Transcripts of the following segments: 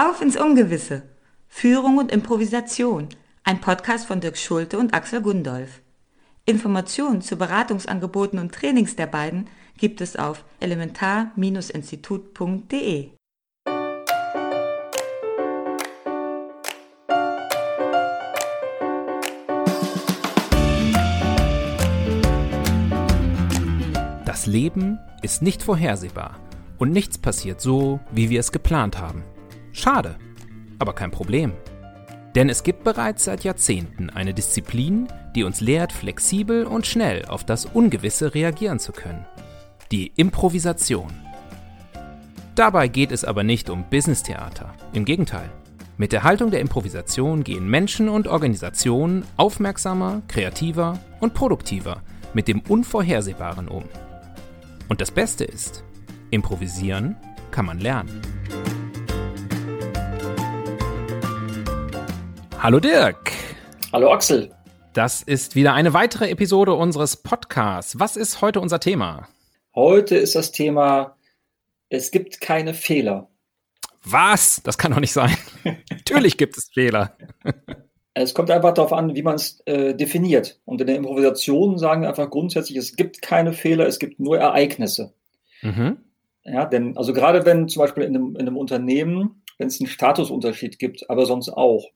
Auf ins Ungewisse. Führung und Improvisation. Ein Podcast von Dirk Schulte und Axel Gundolf. Informationen zu Beratungsangeboten und Trainings der beiden gibt es auf elementar-institut.de. Das Leben ist nicht vorhersehbar und nichts passiert so, wie wir es geplant haben. Schade, aber kein Problem. Denn es gibt bereits seit Jahrzehnten eine Disziplin, die uns lehrt, flexibel und schnell auf das Ungewisse reagieren zu können. Die Improvisation. Dabei geht es aber nicht um Business-Theater. Im Gegenteil. Mit der Haltung der Improvisation gehen Menschen und Organisationen aufmerksamer, kreativer und produktiver mit dem Unvorhersehbaren um. Und das Beste ist, improvisieren kann man lernen. Hallo Dirk. Hallo Axel. Das ist wieder eine weitere Episode unseres Podcasts. Was ist heute unser Thema? Heute ist das Thema, es gibt keine Fehler. Was? Das kann doch nicht sein. Natürlich gibt es Fehler. Es kommt einfach darauf an, wie man es äh, definiert. Und in der Improvisation sagen wir einfach grundsätzlich, es gibt keine Fehler, es gibt nur Ereignisse. Mhm. Ja, denn, also gerade wenn zum Beispiel in einem, in einem Unternehmen, wenn es einen Statusunterschied gibt, aber sonst auch,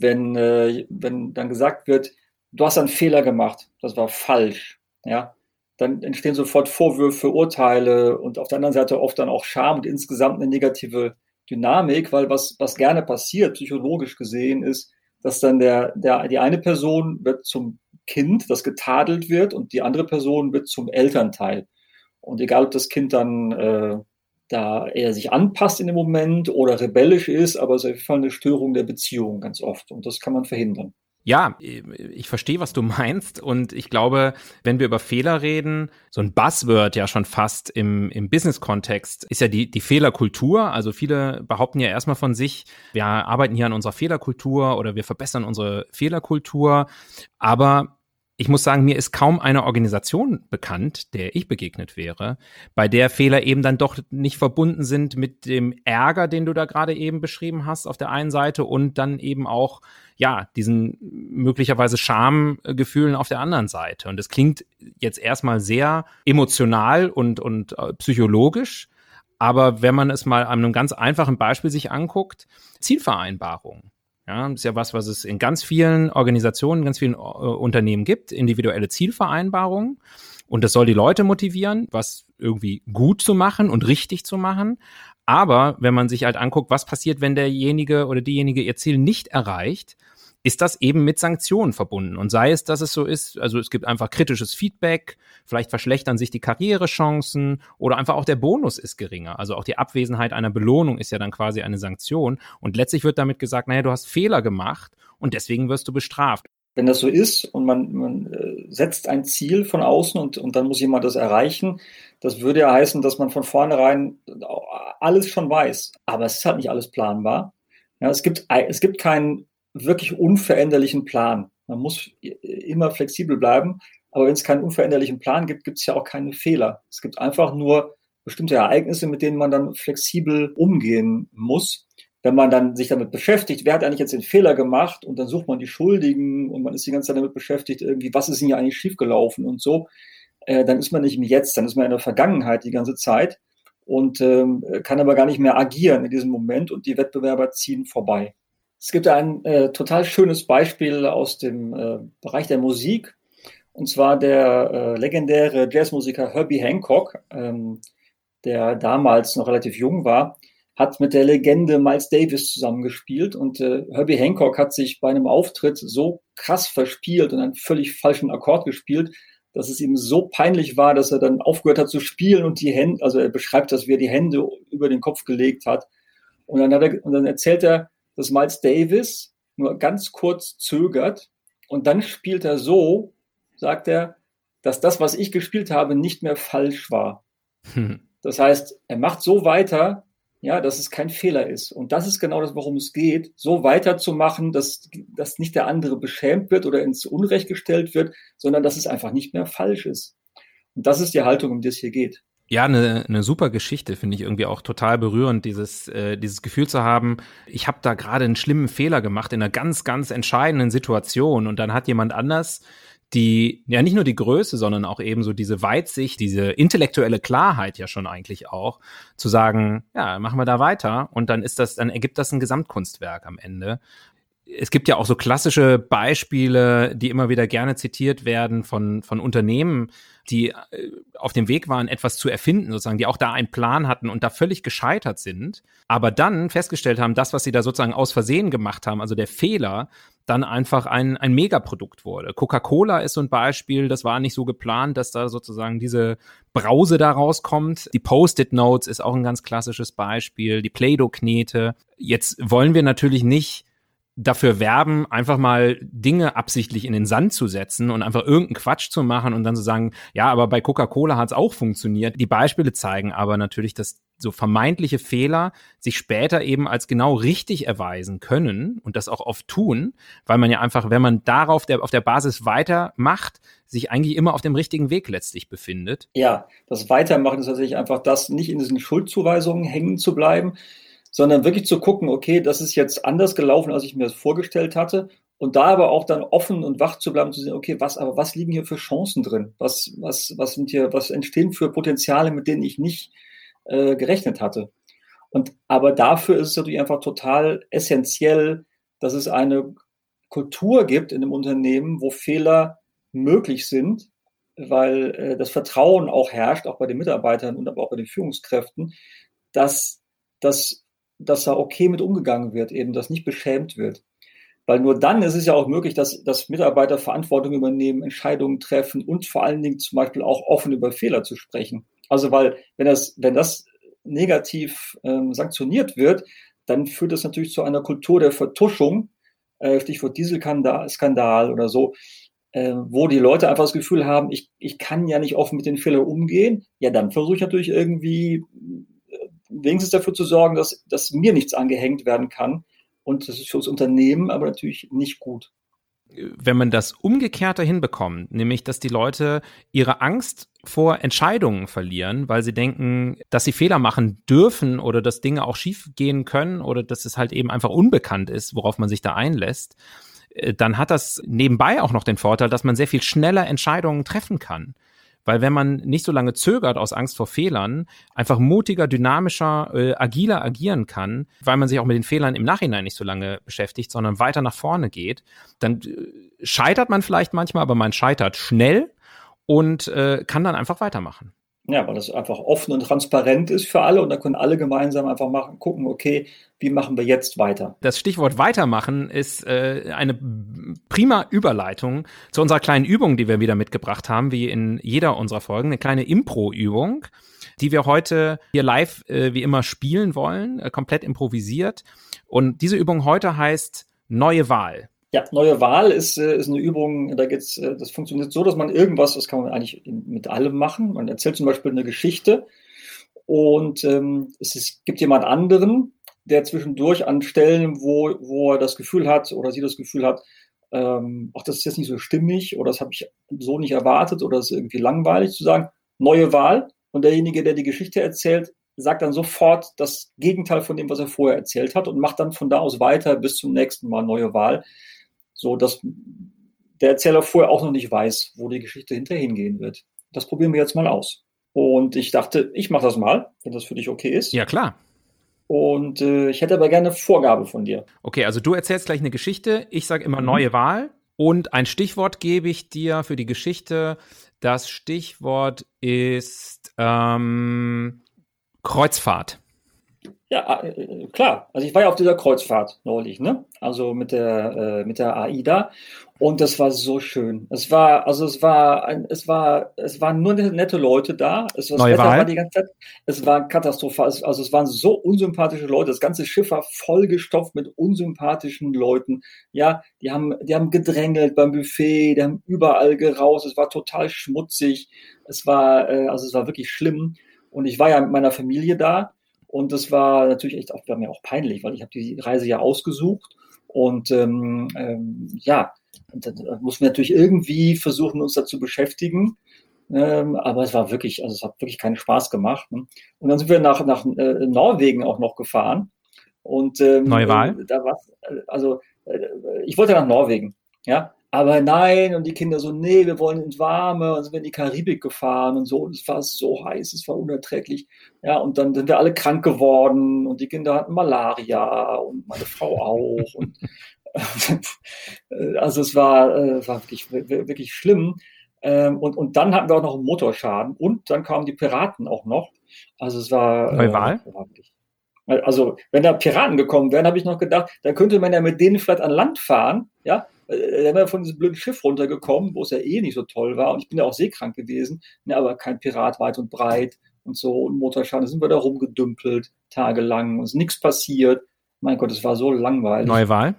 wenn, äh, wenn dann gesagt wird, du hast einen Fehler gemacht, das war falsch, ja, dann entstehen sofort Vorwürfe, Urteile und auf der anderen Seite oft dann auch Scham und insgesamt eine negative Dynamik, weil was, was gerne passiert, psychologisch gesehen, ist, dass dann der, der, die eine Person wird zum Kind, das getadelt wird, und die andere Person wird zum Elternteil. Und egal, ob das Kind dann äh, da er sich anpasst in dem Moment oder rebellisch ist, aber es ist eine Störung der Beziehung ganz oft. Und das kann man verhindern. Ja, ich verstehe, was du meinst. Und ich glaube, wenn wir über Fehler reden, so ein Buzzword ja schon fast im, im Business-Kontext ist ja die, die Fehlerkultur. Also viele behaupten ja erstmal von sich, wir arbeiten hier an unserer Fehlerkultur oder wir verbessern unsere Fehlerkultur. Aber ich muss sagen, mir ist kaum eine Organisation bekannt, der ich begegnet wäre, bei der Fehler eben dann doch nicht verbunden sind mit dem Ärger, den du da gerade eben beschrieben hast auf der einen Seite und dann eben auch, ja, diesen möglicherweise Schamgefühlen auf der anderen Seite. Und das klingt jetzt erstmal sehr emotional und, und äh, psychologisch. Aber wenn man es mal an einem ganz einfachen Beispiel sich anguckt, Zielvereinbarungen. Ja, ist ja was, was es in ganz vielen Organisationen, ganz vielen äh, Unternehmen gibt, individuelle Zielvereinbarungen. Und das soll die Leute motivieren, was irgendwie gut zu machen und richtig zu machen. Aber wenn man sich halt anguckt, was passiert, wenn derjenige oder diejenige ihr Ziel nicht erreicht, ist das eben mit Sanktionen verbunden. Und sei es, dass es so ist, also es gibt einfach kritisches Feedback, vielleicht verschlechtern sich die Karrierechancen oder einfach auch der Bonus ist geringer. Also auch die Abwesenheit einer Belohnung ist ja dann quasi eine Sanktion. Und letztlich wird damit gesagt, naja, du hast Fehler gemacht und deswegen wirst du bestraft. Wenn das so ist und man, man äh, setzt ein Ziel von außen und, und dann muss jemand das erreichen, das würde ja heißen, dass man von vornherein alles schon weiß. Aber es ist halt nicht alles planbar. Ja, es gibt, es gibt keinen wirklich unveränderlichen Plan. Man muss immer flexibel bleiben, aber wenn es keinen unveränderlichen Plan gibt, gibt es ja auch keine Fehler. Es gibt einfach nur bestimmte Ereignisse, mit denen man dann flexibel umgehen muss. Wenn man dann sich damit beschäftigt, wer hat eigentlich jetzt den Fehler gemacht und dann sucht man die Schuldigen und man ist die ganze Zeit damit beschäftigt, irgendwie, was ist denn hier eigentlich schiefgelaufen und so, äh, dann ist man nicht im Jetzt, dann ist man in der Vergangenheit die ganze Zeit und ähm, kann aber gar nicht mehr agieren in diesem Moment und die Wettbewerber ziehen vorbei. Es gibt ein äh, total schönes Beispiel aus dem äh, Bereich der Musik, und zwar der äh, legendäre Jazzmusiker Herbie Hancock, ähm, der damals noch relativ jung war, hat mit der Legende Miles Davis zusammengespielt und äh, Herbie Hancock hat sich bei einem Auftritt so krass verspielt und einen völlig falschen Akkord gespielt, dass es ihm so peinlich war, dass er dann aufgehört hat zu spielen und die Hände, also er beschreibt das, wie er die Hände über den Kopf gelegt hat. Und dann, hat er, und dann erzählt er, dass Miles Davis nur ganz kurz zögert und dann spielt er so, sagt er, dass das, was ich gespielt habe, nicht mehr falsch war. Hm. Das heißt, er macht so weiter, ja, dass es kein Fehler ist. Und das ist genau das, worum es geht, so weiterzumachen, dass, dass nicht der andere beschämt wird oder ins Unrecht gestellt wird, sondern dass es einfach nicht mehr falsch ist. Und das ist die Haltung, um die es hier geht. Ja, eine, eine super Geschichte, finde ich irgendwie auch total berührend, dieses, äh, dieses Gefühl zu haben, ich habe da gerade einen schlimmen Fehler gemacht in einer ganz, ganz entscheidenden Situation und dann hat jemand anders die, ja nicht nur die Größe, sondern auch eben so diese Weitsicht, diese intellektuelle Klarheit ja schon eigentlich auch, zu sagen, ja, machen wir da weiter und dann ist das, dann ergibt das ein Gesamtkunstwerk am Ende es gibt ja auch so klassische Beispiele, die immer wieder gerne zitiert werden von, von Unternehmen, die äh, auf dem Weg waren, etwas zu erfinden, sozusagen, die auch da einen Plan hatten und da völlig gescheitert sind, aber dann festgestellt haben, das, was sie da sozusagen aus Versehen gemacht haben, also der Fehler, dann einfach ein, ein Megaprodukt wurde. Coca-Cola ist so ein Beispiel, das war nicht so geplant, dass da sozusagen diese Brause da rauskommt. Die Post-it-Notes ist auch ein ganz klassisches Beispiel, die Play-Doh-Knete. Jetzt wollen wir natürlich nicht dafür werben, einfach mal Dinge absichtlich in den Sand zu setzen und einfach irgendeinen Quatsch zu machen und dann zu sagen, ja, aber bei Coca-Cola hat es auch funktioniert. Die Beispiele zeigen aber natürlich, dass so vermeintliche Fehler sich später eben als genau richtig erweisen können und das auch oft tun, weil man ja einfach, wenn man darauf der, auf der Basis weitermacht, sich eigentlich immer auf dem richtigen Weg letztlich befindet. Ja, das Weitermachen ist tatsächlich einfach das, nicht in diesen Schuldzuweisungen hängen zu bleiben, sondern wirklich zu gucken, okay, das ist jetzt anders gelaufen, als ich mir das vorgestellt hatte. Und da aber auch dann offen und wach zu bleiben, zu sehen, okay, was, aber was liegen hier für Chancen drin? Was, was, was sind hier, was entstehen für Potenziale, mit denen ich nicht äh, gerechnet hatte? Und aber dafür ist es natürlich einfach total essentiell, dass es eine Kultur gibt in einem Unternehmen, wo Fehler möglich sind, weil äh, das Vertrauen auch herrscht, auch bei den Mitarbeitern und aber auch bei den Führungskräften, dass das dass da okay mit umgegangen wird, eben, dass nicht beschämt wird. Weil nur dann ist es ja auch möglich, dass, dass Mitarbeiter Verantwortung übernehmen, Entscheidungen treffen und vor allen Dingen zum Beispiel auch offen über Fehler zu sprechen. Also weil, wenn das, wenn das negativ ähm, sanktioniert wird, dann führt das natürlich zu einer Kultur der Vertuschung, äh, Stichwort Dieselskandal oder so, äh, wo die Leute einfach das Gefühl haben, ich, ich kann ja nicht offen mit den Fehlern umgehen. Ja, dann versuche ich natürlich irgendwie wenigstens dafür zu sorgen, dass, dass mir nichts angehängt werden kann. Und das ist für das Unternehmen aber natürlich nicht gut. Wenn man das umgekehrte hinbekommt, nämlich dass die Leute ihre Angst vor Entscheidungen verlieren, weil sie denken, dass sie Fehler machen dürfen oder dass Dinge auch schief gehen können oder dass es halt eben einfach unbekannt ist, worauf man sich da einlässt, äh, dann hat das nebenbei auch noch den Vorteil, dass man sehr viel schneller Entscheidungen treffen kann. Weil wenn man nicht so lange zögert aus Angst vor Fehlern, einfach mutiger, dynamischer, äh, agiler agieren kann, weil man sich auch mit den Fehlern im Nachhinein nicht so lange beschäftigt, sondern weiter nach vorne geht, dann äh, scheitert man vielleicht manchmal, aber man scheitert schnell und äh, kann dann einfach weitermachen. Ja, weil das einfach offen und transparent ist für alle und da können alle gemeinsam einfach machen, gucken, okay, wie machen wir jetzt weiter? Das Stichwort weitermachen ist äh, eine prima Überleitung zu unserer kleinen Übung, die wir wieder mitgebracht haben, wie in jeder unserer Folgen, eine kleine Impro-Übung, die wir heute hier live äh, wie immer spielen wollen, äh, komplett improvisiert. Und diese Übung heute heißt Neue Wahl. Ja, neue Wahl ist, äh, ist eine Übung, da geht's, äh, das funktioniert so, dass man irgendwas, das kann man eigentlich mit allem machen. Man erzählt zum Beispiel eine Geschichte und ähm, es ist, gibt jemand anderen, der zwischendurch an Stellen, wo, wo er das Gefühl hat oder sie das Gefühl hat, ähm, ach, das ist jetzt nicht so stimmig oder das habe ich so nicht erwartet oder das ist irgendwie langweilig zu sagen, neue Wahl. Und derjenige, der die Geschichte erzählt, sagt dann sofort das Gegenteil von dem, was er vorher erzählt hat und macht dann von da aus weiter bis zum nächsten Mal neue Wahl so dass der Erzähler vorher auch noch nicht weiß, wo die Geschichte hinterher hingehen wird. Das probieren wir jetzt mal aus. Und ich dachte, ich mache das mal, wenn das für dich okay ist. Ja, klar. Und äh, ich hätte aber gerne eine Vorgabe von dir. Okay, also du erzählst gleich eine Geschichte. Ich sage immer mhm. neue Wahl. Und ein Stichwort gebe ich dir für die Geschichte. Das Stichwort ist ähm, Kreuzfahrt. Ja, äh, klar. Also ich war ja auf dieser Kreuzfahrt neulich, ne? Also mit der äh, mit der AIDA und das war so schön. Es war also es war ein, es war es waren nur nette Leute da. Es, das Neue Wahl. war die ganze Zeit. Es war katastrophal. Also es waren so unsympathische Leute. Das ganze Schiff war vollgestopft mit unsympathischen Leuten. Ja, die haben die haben gedrängelt beim Buffet, die haben überall geraust. Es war total schmutzig. Es war äh, also es war wirklich schlimm. Und ich war ja mit meiner Familie da und das war natürlich echt auch, war mir auch peinlich, weil ich habe die Reise ja ausgesucht und ähm, ähm, ja, und dann muss man natürlich irgendwie versuchen, uns dazu beschäftigen. Ähm, aber es war wirklich, also es hat wirklich keinen Spaß gemacht. Ne? Und dann sind wir nach, nach äh, Norwegen auch noch gefahren. Und ähm, Neue Wahl? Äh, da war, also äh, ich wollte nach Norwegen, ja. Aber nein, und die Kinder so, nee, wir wollen ins Warme, und sind wir in die Karibik gefahren und so, und es war so heiß, es war unerträglich. Ja, und dann sind wir alle krank geworden und die Kinder hatten Malaria und meine Frau auch. und also es war, äh, war wirklich, wirklich schlimm. Ähm, und, und dann hatten wir auch noch einen Motorschaden und dann kamen die Piraten auch noch. Also es war. Neuwahl? Äh, also, wenn da Piraten gekommen wären, habe ich noch gedacht, dann könnte man ja mit denen vielleicht an Land fahren, ja. Äh, dann wäre von diesem blöden Schiff runtergekommen, wo es ja eh nicht so toll war. Und ich bin ja auch seekrank gewesen, ne, aber kein Pirat weit und breit und so. Und Motorschaden, da sind wir da rumgedümpelt, tagelang. Und es ist nichts passiert. Mein Gott, es war so langweilig. Neuwahl?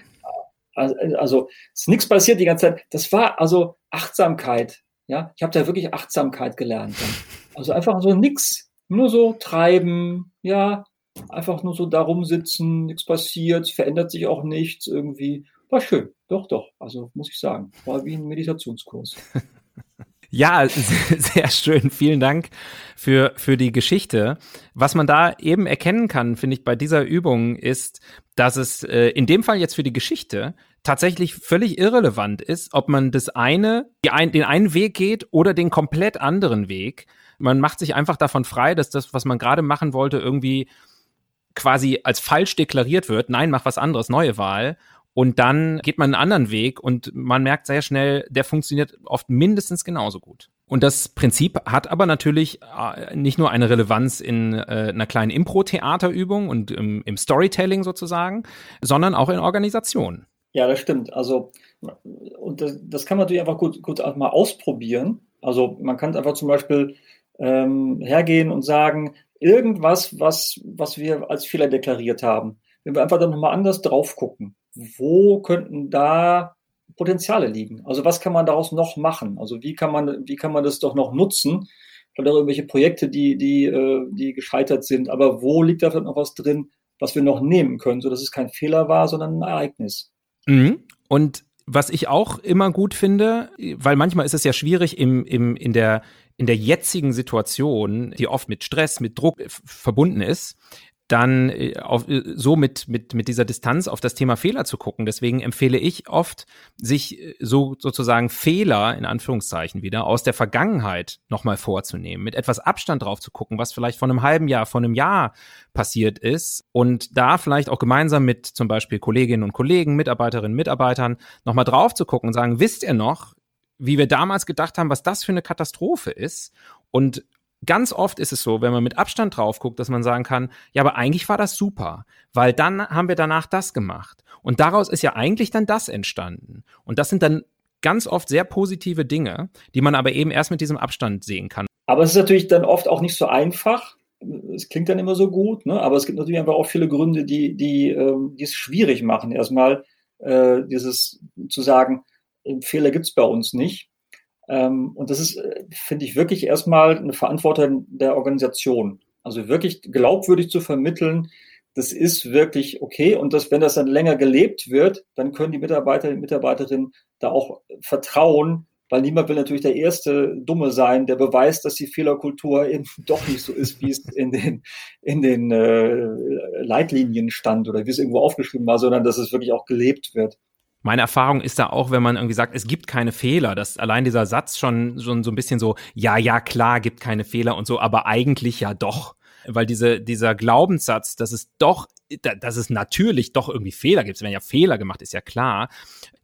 Also, also es ist nichts passiert die ganze Zeit. Das war also Achtsamkeit. Ja, ich habe da wirklich Achtsamkeit gelernt. Dann. Also einfach so nix, nur so treiben, ja, einfach nur so darum sitzen, nichts passiert, verändert sich auch nichts irgendwie. War schön, doch, doch. Also muss ich sagen, war wie ein Meditationskurs. Ja, sehr schön. Vielen Dank für, für die Geschichte. Was man da eben erkennen kann, finde ich, bei dieser Übung ist, dass es äh, in dem Fall jetzt für die Geschichte tatsächlich völlig irrelevant ist, ob man das eine, ein, den einen Weg geht oder den komplett anderen Weg. Man macht sich einfach davon frei, dass das, was man gerade machen wollte, irgendwie quasi als falsch deklariert wird. Nein, mach was anderes, neue Wahl. Und dann geht man einen anderen Weg und man merkt sehr schnell, der funktioniert oft mindestens genauso gut. Und das Prinzip hat aber natürlich äh, nicht nur eine Relevanz in äh, einer kleinen Impro-Theaterübung und im, im Storytelling sozusagen, sondern auch in Organisationen. Ja, das stimmt. Also, und das, das kann man natürlich einfach gut, gut mal ausprobieren. Also, man kann einfach zum Beispiel ähm, hergehen und sagen, irgendwas, was, was wir als Fehler deklariert haben, wenn wir einfach dann nochmal anders drauf gucken, wo könnten da Potenziale liegen? Also, was kann man daraus noch machen? Also, wie kann man, wie kann man das doch noch nutzen? Vielleicht auch irgendwelche Projekte, die, die, äh, die gescheitert sind, aber wo liegt da vielleicht noch was drin, was wir noch nehmen können, sodass es kein Fehler war, sondern ein Ereignis? Mhm. Und was ich auch immer gut finde, weil manchmal ist es ja schwierig im, im, in, der, in der jetzigen Situation, die oft mit Stress, mit Druck verbunden ist, dann äh, auf, äh, so mit, mit, mit dieser Distanz auf das Thema Fehler zu gucken. Deswegen empfehle ich oft, sich äh, so sozusagen Fehler in Anführungszeichen wieder aus der Vergangenheit nochmal vorzunehmen, mit etwas Abstand drauf zu gucken, was vielleicht vor einem halben Jahr, vor einem Jahr passiert ist und da vielleicht auch gemeinsam mit zum Beispiel Kolleginnen und Kollegen, Mitarbeiterinnen, Mitarbeitern nochmal drauf zu gucken und sagen, wisst ihr noch, wie wir damals gedacht haben, was das für eine Katastrophe ist und ganz oft ist es so, wenn man mit Abstand drauf guckt, dass man sagen kann, ja, aber eigentlich war das super, weil dann haben wir danach das gemacht. Und daraus ist ja eigentlich dann das entstanden. Und das sind dann ganz oft sehr positive Dinge, die man aber eben erst mit diesem Abstand sehen kann. Aber es ist natürlich dann oft auch nicht so einfach. Es klingt dann immer so gut, ne? aber es gibt natürlich einfach auch viele Gründe, die, die, ähm, die es schwierig machen. Erstmal äh, dieses zu sagen, Fehler gibt es bei uns nicht. Ähm, und das ist, äh, finde ich, wirklich erstmal eine Verantwortung der Organisation. Also wirklich glaubwürdig zu vermitteln, das ist wirklich okay. Und dass, wenn das dann länger gelebt wird, dann können die Mitarbeiter und Mitarbeiterinnen da auch vertrauen, weil niemand will natürlich der erste Dumme sein, der beweist, dass die Fehlerkultur eben doch nicht so ist, wie es in den, in den äh, Leitlinien stand oder wie es irgendwo aufgeschrieben war, sondern dass es wirklich auch gelebt wird. Meine Erfahrung ist da auch, wenn man irgendwie sagt, es gibt keine Fehler, dass allein dieser Satz schon, schon so ein bisschen so, ja, ja, klar, gibt keine Fehler und so, aber eigentlich ja doch. Weil diese, dieser Glaubenssatz, dass es doch, dass es natürlich doch irgendwie Fehler gibt, werden ja Fehler gemacht, ist ja klar,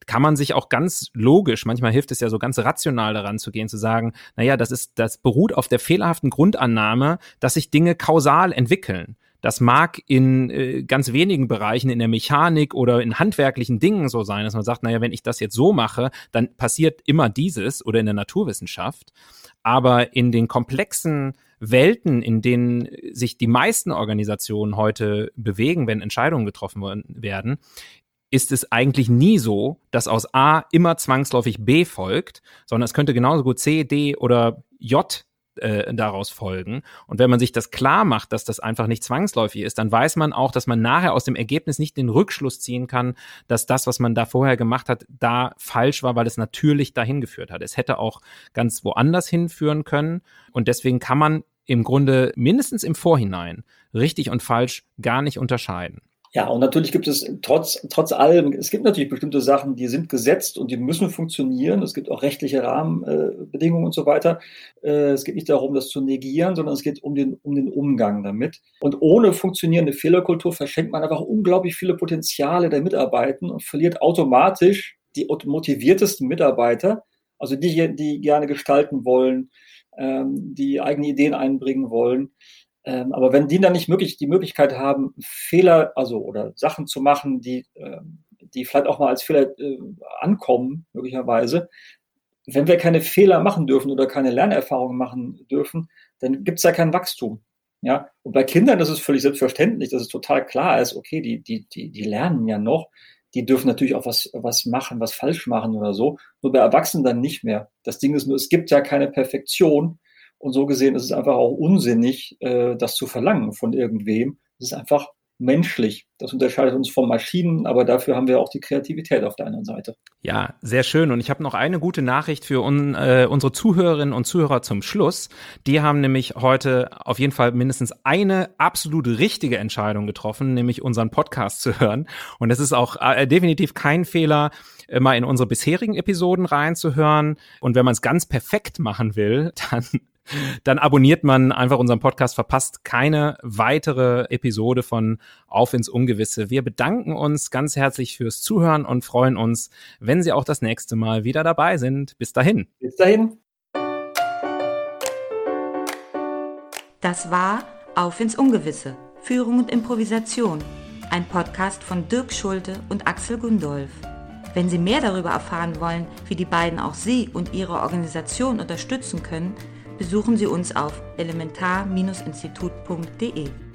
kann man sich auch ganz logisch, manchmal hilft es ja so ganz rational daran zu gehen, zu sagen, naja, das ist, das beruht auf der fehlerhaften Grundannahme, dass sich Dinge kausal entwickeln. Das mag in äh, ganz wenigen Bereichen in der Mechanik oder in handwerklichen Dingen so sein, dass man sagt, naja, wenn ich das jetzt so mache, dann passiert immer dieses oder in der Naturwissenschaft. Aber in den komplexen Welten, in denen sich die meisten Organisationen heute bewegen, wenn Entscheidungen getroffen werden, ist es eigentlich nie so, dass aus A immer zwangsläufig B folgt, sondern es könnte genauso gut C, D oder J äh, daraus folgen. Und wenn man sich das klar macht, dass das einfach nicht zwangsläufig ist, dann weiß man auch, dass man nachher aus dem Ergebnis nicht den Rückschluss ziehen kann, dass das, was man da vorher gemacht hat, da falsch war, weil es natürlich dahin geführt hat. Es hätte auch ganz woanders hinführen können. Und deswegen kann man im Grunde mindestens im Vorhinein richtig und falsch gar nicht unterscheiden. Ja, und natürlich gibt es trotz, trotz allem, es gibt natürlich bestimmte Sachen, die sind gesetzt und die müssen funktionieren. Es gibt auch rechtliche Rahmenbedingungen äh, und so weiter. Äh, es geht nicht darum, das zu negieren, sondern es geht um den, um den Umgang damit. Und ohne funktionierende Fehlerkultur verschenkt man einfach unglaublich viele Potenziale der Mitarbeiter und verliert automatisch die motiviertesten Mitarbeiter, also die, die gerne gestalten wollen, ähm, die eigene Ideen einbringen wollen. Ähm, aber wenn die dann nicht möglich, die Möglichkeit haben, Fehler, also oder Sachen zu machen, die, äh, die vielleicht auch mal als Fehler äh, ankommen, möglicherweise, wenn wir keine Fehler machen dürfen oder keine Lernerfahrungen machen dürfen, dann gibt es da kein Wachstum. Ja, und bei Kindern ist es völlig selbstverständlich, dass es total klar ist, okay, die, die, die, die lernen ja noch, die dürfen natürlich auch was, was machen, was falsch machen oder so. Nur bei Erwachsenen dann nicht mehr. Das Ding ist nur, es gibt ja keine Perfektion. Und so gesehen ist es einfach auch unsinnig, äh, das zu verlangen von irgendwem. Es ist einfach menschlich. Das unterscheidet uns von Maschinen, aber dafür haben wir auch die Kreativität auf der anderen Seite. Ja, sehr schön. Und ich habe noch eine gute Nachricht für un, äh, unsere Zuhörerinnen und Zuhörer zum Schluss. Die haben nämlich heute auf jeden Fall mindestens eine absolut richtige Entscheidung getroffen, nämlich unseren Podcast zu hören. Und es ist auch äh, definitiv kein Fehler, mal in unsere bisherigen Episoden reinzuhören. Und wenn man es ganz perfekt machen will, dann dann abonniert man einfach unseren Podcast, verpasst keine weitere Episode von Auf ins Ungewisse. Wir bedanken uns ganz herzlich fürs Zuhören und freuen uns, wenn Sie auch das nächste Mal wieder dabei sind. Bis dahin. Bis dahin. Das war Auf ins Ungewisse. Führung und Improvisation. Ein Podcast von Dirk Schulte und Axel Gundolf. Wenn Sie mehr darüber erfahren wollen, wie die beiden auch Sie und Ihre Organisation unterstützen können, besuchen Sie uns auf elementar-institut.de.